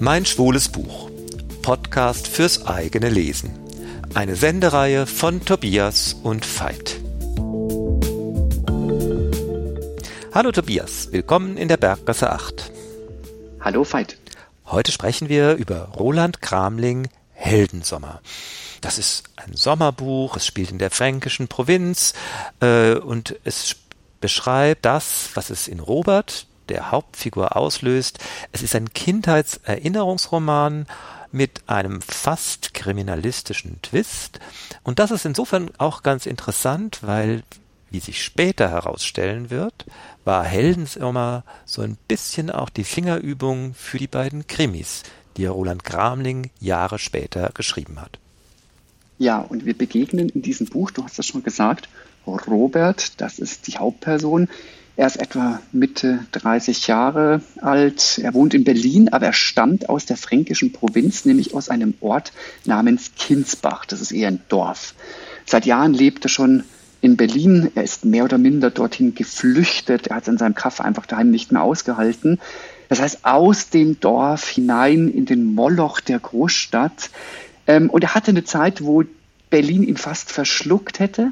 Mein schwules Buch. Podcast fürs eigene Lesen. Eine Sendereihe von Tobias und Veit. Hallo Tobias, willkommen in der Berggasse 8. Hallo Veit. Heute sprechen wir über Roland Kramling Heldensommer. Das ist ein Sommerbuch, es spielt in der fränkischen Provinz äh, und es beschreibt das, was es in Robert, der Hauptfigur auslöst. Es ist ein Kindheitserinnerungsroman mit einem fast kriminalistischen Twist. Und das ist insofern auch ganz interessant, weil, wie sich später herausstellen wird, war Heldensommer so ein bisschen auch die Fingerübung für die beiden Krimis, die Roland Gramling Jahre später geschrieben hat. Ja, und wir begegnen in diesem Buch, du hast das schon gesagt, Robert, das ist die Hauptperson, er ist etwa Mitte 30 Jahre alt. Er wohnt in Berlin, aber er stammt aus der fränkischen Provinz, nämlich aus einem Ort namens Kinsbach. Das ist eher ein Dorf. Seit Jahren lebt er schon in Berlin. Er ist mehr oder minder dorthin geflüchtet. Er hat es in seinem Kaff einfach daheim nicht mehr ausgehalten. Das heißt, aus dem Dorf hinein in den Moloch der Großstadt. Ähm, und er hatte eine Zeit, wo Berlin ihn fast verschluckt hätte,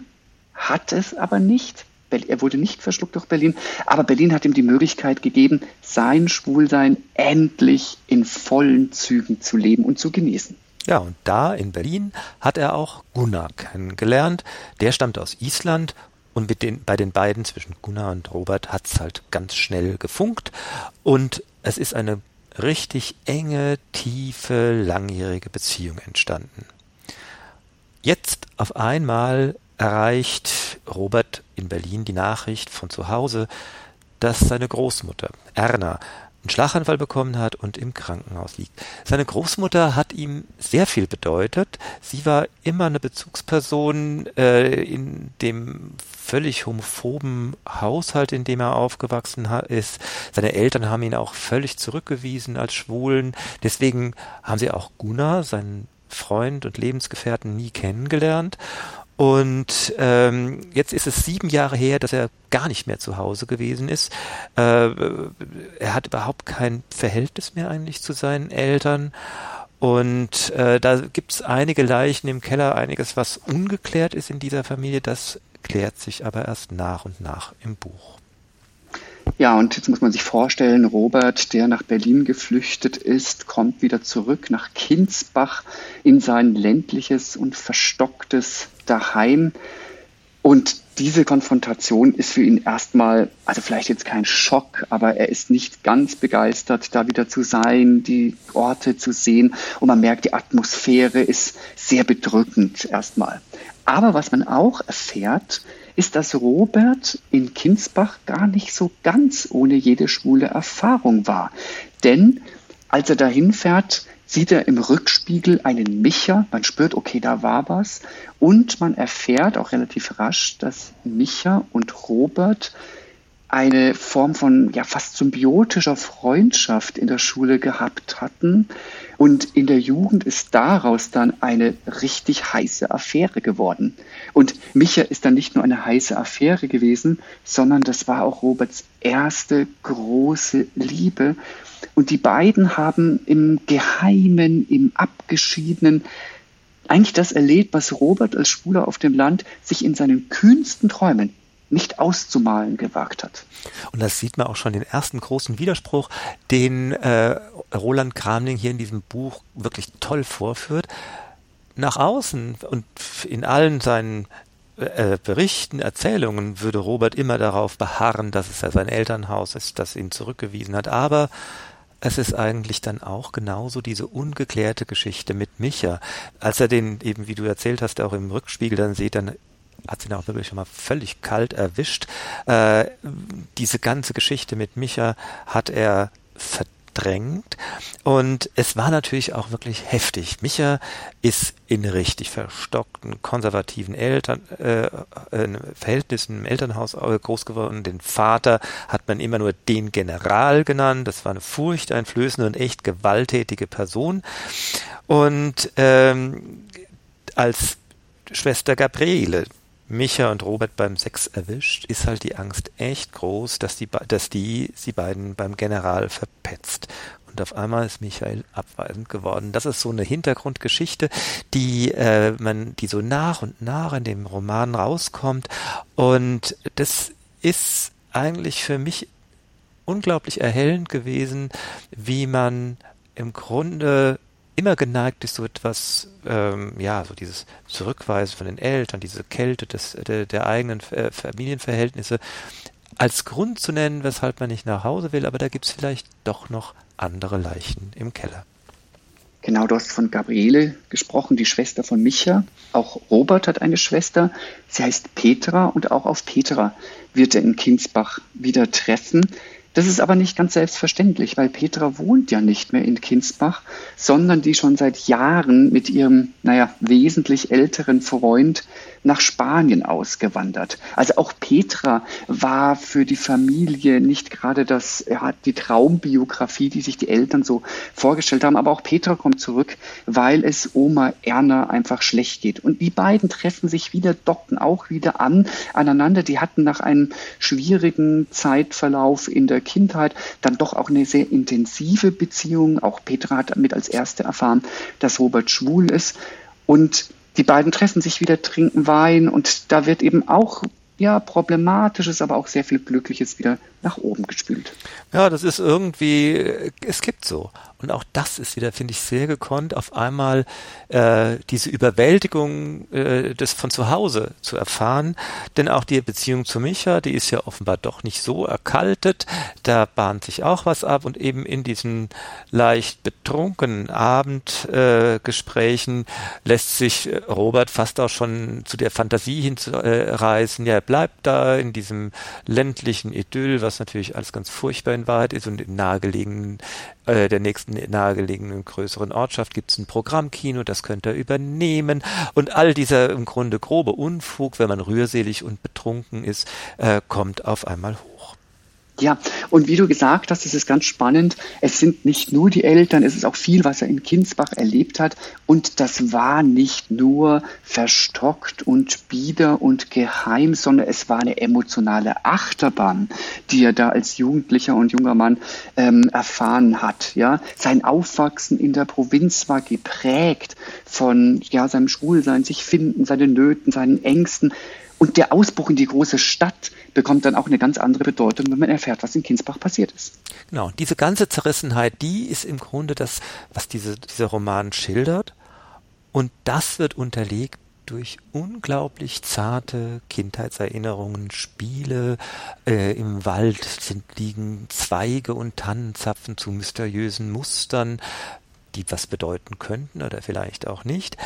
hat es aber nicht. Er wurde nicht verschluckt durch Berlin, aber Berlin hat ihm die Möglichkeit gegeben, sein Schwulsein endlich in vollen Zügen zu leben und zu genießen. Ja, und da in Berlin hat er auch Gunnar kennengelernt. Der stammt aus Island und mit den, bei den beiden zwischen Gunnar und Robert hat es halt ganz schnell gefunkt. Und es ist eine richtig enge, tiefe, langjährige Beziehung entstanden. Jetzt auf einmal erreicht Robert in Berlin die Nachricht von zu Hause, dass seine Großmutter Erna einen Schlaganfall bekommen hat und im Krankenhaus liegt. Seine Großmutter hat ihm sehr viel bedeutet. Sie war immer eine Bezugsperson äh, in dem völlig homophoben Haushalt, in dem er aufgewachsen ist. Seine Eltern haben ihn auch völlig zurückgewiesen als Schwulen. Deswegen haben sie auch Gunnar, seinen Freund und Lebensgefährten, nie kennengelernt. Und ähm, jetzt ist es sieben Jahre her, dass er gar nicht mehr zu Hause gewesen ist. Äh, er hat überhaupt kein Verhältnis mehr eigentlich zu seinen Eltern. Und äh, da gibt es einige Leichen im Keller, einiges, was ungeklärt ist in dieser Familie. Das klärt sich aber erst nach und nach im Buch. Ja, und jetzt muss man sich vorstellen, Robert, der nach Berlin geflüchtet ist, kommt wieder zurück nach Kinsbach in sein ländliches und verstocktes Daheim. Und diese Konfrontation ist für ihn erstmal, also vielleicht jetzt kein Schock, aber er ist nicht ganz begeistert, da wieder zu sein, die Orte zu sehen. Und man merkt, die Atmosphäre ist sehr bedrückend erstmal. Aber was man auch erfährt, ist, dass Robert in Kinsbach gar nicht so ganz ohne jede schwule Erfahrung war. Denn als er dahin fährt, sieht er im Rückspiegel einen Micha, man spürt, okay, da war was, und man erfährt auch relativ rasch, dass Micha und Robert eine Form von ja fast symbiotischer Freundschaft in der Schule gehabt hatten. Und in der Jugend ist daraus dann eine richtig heiße Affäre geworden. Und Micha ist dann nicht nur eine heiße Affäre gewesen, sondern das war auch Roberts erste große Liebe. Und die beiden haben im Geheimen, im Abgeschiedenen eigentlich das erlebt, was Robert als Schwuler auf dem Land sich in seinen kühnsten Träumen nicht auszumalen gewagt hat. Und das sieht man auch schon den ersten großen Widerspruch, den äh, Roland Kramling hier in diesem Buch wirklich toll vorführt. Nach außen und in allen seinen äh, Berichten, Erzählungen würde Robert immer darauf beharren, dass es ja sein Elternhaus ist, das ihn zurückgewiesen hat. Aber es ist eigentlich dann auch genauso diese ungeklärte Geschichte mit Micha. Als er den eben, wie du erzählt hast, auch im Rückspiegel dann sieht, dann hat sie ihn auch wirklich schon mal völlig kalt erwischt. Äh, diese ganze Geschichte mit Micha hat er verdrängt und es war natürlich auch wirklich heftig. Micha ist in richtig verstockten, konservativen Eltern, äh, äh, Verhältnissen im Elternhaus äh, groß geworden. Den Vater hat man immer nur den General genannt. Das war eine furchteinflößende und echt gewalttätige Person. Und ähm, als Schwester Gabriele, Micha und Robert beim Sex erwischt, ist halt die Angst echt groß, dass die, dass die sie beiden beim General verpetzt. Und auf einmal ist Michael abweisend geworden. Das ist so eine Hintergrundgeschichte, die äh, man, die so nach und nach in dem Roman rauskommt und das ist eigentlich für mich unglaublich erhellend gewesen, wie man im Grunde immer geneigt ist, so etwas, ähm, ja, so dieses Zurückweisen von den Eltern, diese Kälte des, der, der eigenen äh, Familienverhältnisse als Grund zu nennen, weshalb man nicht nach Hause will, aber da gibt es vielleicht doch noch andere Leichen im Keller. Genau, du hast von Gabriele gesprochen, die Schwester von Micha. Auch Robert hat eine Schwester. Sie heißt Petra und auch auf Petra wird er in Kinsbach wieder treffen. Das ist aber nicht ganz selbstverständlich, weil Petra wohnt ja nicht mehr in Kinsbach, sondern die schon seit Jahren mit ihrem, naja, wesentlich älteren Freund nach Spanien ausgewandert. Also auch Petra war für die Familie nicht gerade das, ja, die Traumbiografie, die sich die Eltern so vorgestellt haben. Aber auch Petra kommt zurück, weil es Oma Erna einfach schlecht geht. Und die beiden treffen sich wieder, docken auch wieder an, aneinander. Die hatten nach einem schwierigen Zeitverlauf in der Kindheit dann doch auch eine sehr intensive Beziehung. Auch Petra hat damit als erste erfahren, dass Robert schwul ist. Und die beiden treffen sich wieder, trinken Wein und da wird eben auch ja, Problematisches, aber auch sehr viel Glückliches wieder nach oben gespült. Ja, das ist irgendwie, es gibt so. Und auch das ist wieder, finde ich, sehr gekonnt, auf einmal äh, diese Überwältigung äh, des von zu Hause zu erfahren. Denn auch die Beziehung zu Micha, die ist ja offenbar doch nicht so erkaltet. Da bahnt sich auch was ab und eben in diesen leicht betrunkenen Abendgesprächen äh, lässt sich Robert fast auch schon zu der Fantasie hinreißen. Ja, er bleibt da in diesem ländlichen Idyll, was natürlich alles ganz furchtbar in Wahrheit ist und im nahegelegenen äh, der nächsten nahegelegenen größeren Ortschaft gibt es ein Programmkino, das könnte er übernehmen. Und all dieser im Grunde grobe Unfug, wenn man rührselig und betrunken ist, äh, kommt auf einmal hoch. Ja, und wie du gesagt hast, es ist ganz spannend. Es sind nicht nur die Eltern, es ist auch viel, was er in Kinsbach erlebt hat. Und das war nicht nur verstockt und bieder und geheim, sondern es war eine emotionale Achterbahn, die er da als Jugendlicher und junger Mann ähm, erfahren hat. Ja, sein Aufwachsen in der Provinz war geprägt von ja seinem Schwulsein, sich finden, seinen Nöten, seinen Ängsten. Und der Ausbruch in die große Stadt bekommt dann auch eine ganz andere Bedeutung, wenn man erfährt, was in Kinsbach passiert ist. Genau, diese ganze Zerrissenheit, die ist im Grunde das, was diese, dieser Roman schildert. Und das wird unterlegt durch unglaublich zarte Kindheitserinnerungen, Spiele. Äh, Im Wald sind, liegen Zweige und Tannenzapfen zu mysteriösen Mustern, die was bedeuten könnten oder vielleicht auch nicht.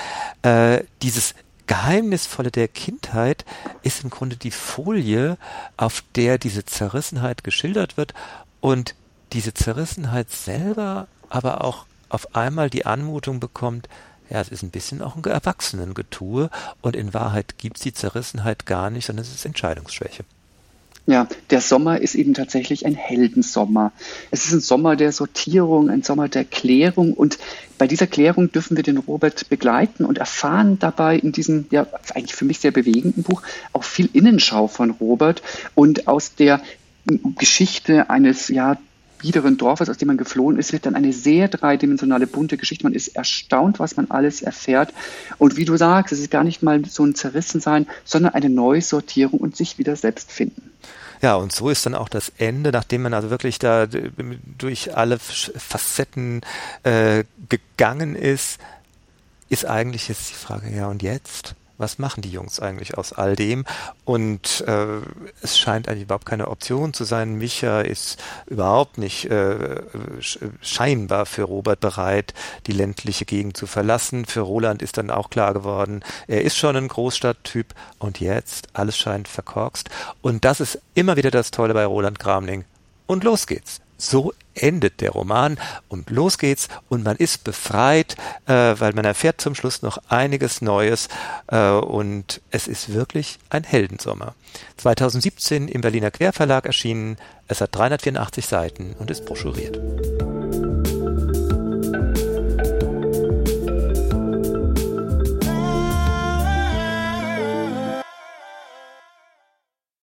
Äh, dieses Geheimnisvolle der Kindheit ist im Grunde die Folie, auf der diese Zerrissenheit geschildert wird und diese Zerrissenheit selber aber auch auf einmal die Anmutung bekommt, ja, es ist ein bisschen auch ein Erwachsenengetue und in Wahrheit gibt es die Zerrissenheit gar nicht, sondern es ist Entscheidungsschwäche. Ja, der Sommer ist eben tatsächlich ein Heldensommer. Es ist ein Sommer der Sortierung, ein Sommer der Klärung und bei dieser Klärung dürfen wir den Robert begleiten und erfahren dabei in diesem, ja, eigentlich für mich sehr bewegenden Buch auch viel Innenschau von Robert und aus der Geschichte eines, ja, biederen Dorfes, aus dem man geflohen ist, wird dann eine sehr dreidimensionale, bunte Geschichte. Man ist erstaunt, was man alles erfährt. Und wie du sagst, es ist gar nicht mal so ein Zerrissensein, sondern eine Neusortierung und sich wieder selbst finden. Ja, und so ist dann auch das Ende, nachdem man also wirklich da durch alle Facetten äh, gegangen ist, ist eigentlich jetzt die Frage, ja und jetzt? Was machen die Jungs eigentlich aus all dem? Und äh, es scheint eigentlich überhaupt keine Option zu sein. Micha ist überhaupt nicht äh, scheinbar für Robert bereit, die ländliche Gegend zu verlassen. Für Roland ist dann auch klar geworden, er ist schon ein Großstadttyp und jetzt alles scheint verkorkst. Und das ist immer wieder das Tolle bei Roland Gramling. Und los geht's. So endet der Roman und los geht's und man ist befreit, äh, weil man erfährt zum Schluss noch einiges Neues äh, und es ist wirklich ein Heldensommer. 2017 im Berliner Querverlag erschienen, es hat 384 Seiten und ist broschuriert.